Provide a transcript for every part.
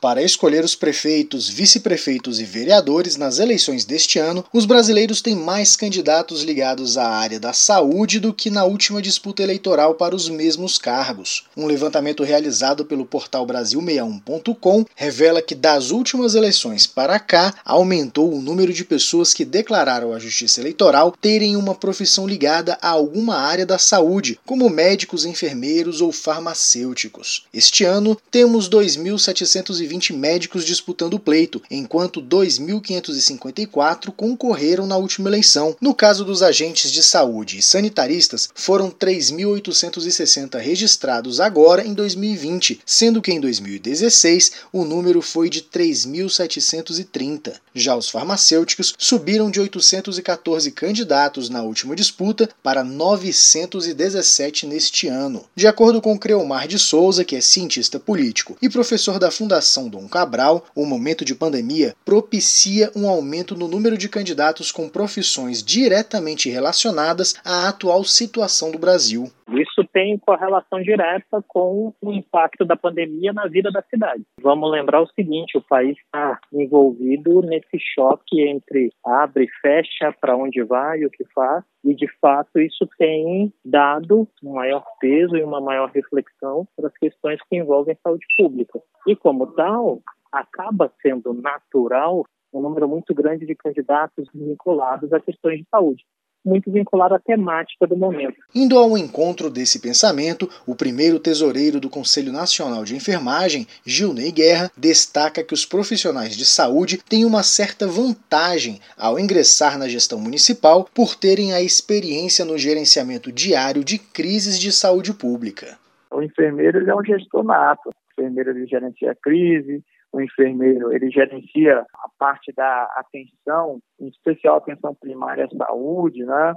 Para escolher os prefeitos, vice-prefeitos e vereadores nas eleições deste ano, os brasileiros têm mais candidatos ligados à área da saúde do que na última disputa eleitoral para os mesmos cargos. Um levantamento realizado pelo portal Brasil61.com revela que das últimas eleições para cá aumentou o número de pessoas que declararam à Justiça Eleitoral terem uma profissão ligada a alguma área da saúde, como médicos, enfermeiros ou farmacêuticos. Este ano temos 2.720 220 médicos disputando o pleito, enquanto 2.554 concorreram na última eleição. No caso dos agentes de saúde e sanitaristas, foram 3.860 registrados agora em 2020, sendo que em 2016 o número foi de 3.730. Já os farmacêuticos subiram de 814 candidatos na última disputa para 917 neste ano. De acordo com Creomar de Souza, que é cientista político e professor da Fundação Fundação Dom Cabral, o momento de pandemia propicia um aumento no número de candidatos com profissões diretamente relacionadas à atual situação do Brasil. Isso tem correlação direta com o impacto da pandemia na vida da cidade. Vamos lembrar o seguinte: o país está envolvido nesse choque entre abre e fecha, para onde vai, o que faz, e de fato isso tem dado um maior peso e uma maior reflexão para as questões que envolvem saúde pública. E como tal, acaba sendo natural um número muito grande de candidatos vinculados a questões de saúde muito vinculado à temática do momento. Indo ao encontro desse pensamento, o primeiro tesoureiro do Conselho Nacional de Enfermagem, Gilney Guerra, destaca que os profissionais de saúde têm uma certa vantagem ao ingressar na gestão municipal por terem a experiência no gerenciamento diário de crises de saúde pública. O enfermeiro ele é um gestor nato. O enfermeiro ele gerencia a crise, o enfermeiro ele gerencia a parte da atenção, em especial atenção primária à saúde, né?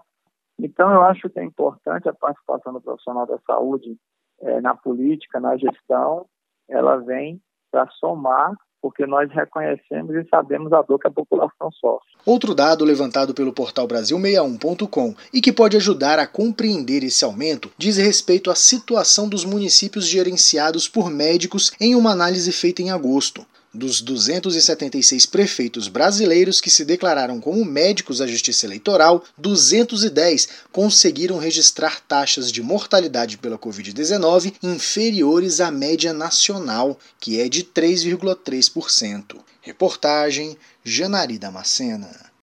Então eu acho que é importante a participação do profissional da saúde é, na política, na gestão, ela vem para somar porque nós reconhecemos e sabemos a dor que a população sofre. Outro dado levantado pelo portal Brasil61.com e que pode ajudar a compreender esse aumento diz respeito à situação dos municípios gerenciados por médicos em uma análise feita em agosto. Dos 276 prefeitos brasileiros que se declararam como médicos à Justiça Eleitoral, 210 conseguiram registrar taxas de mortalidade pela Covid-19 inferiores à média nacional, que é de 3,3%. Reportagem Janari Damascena.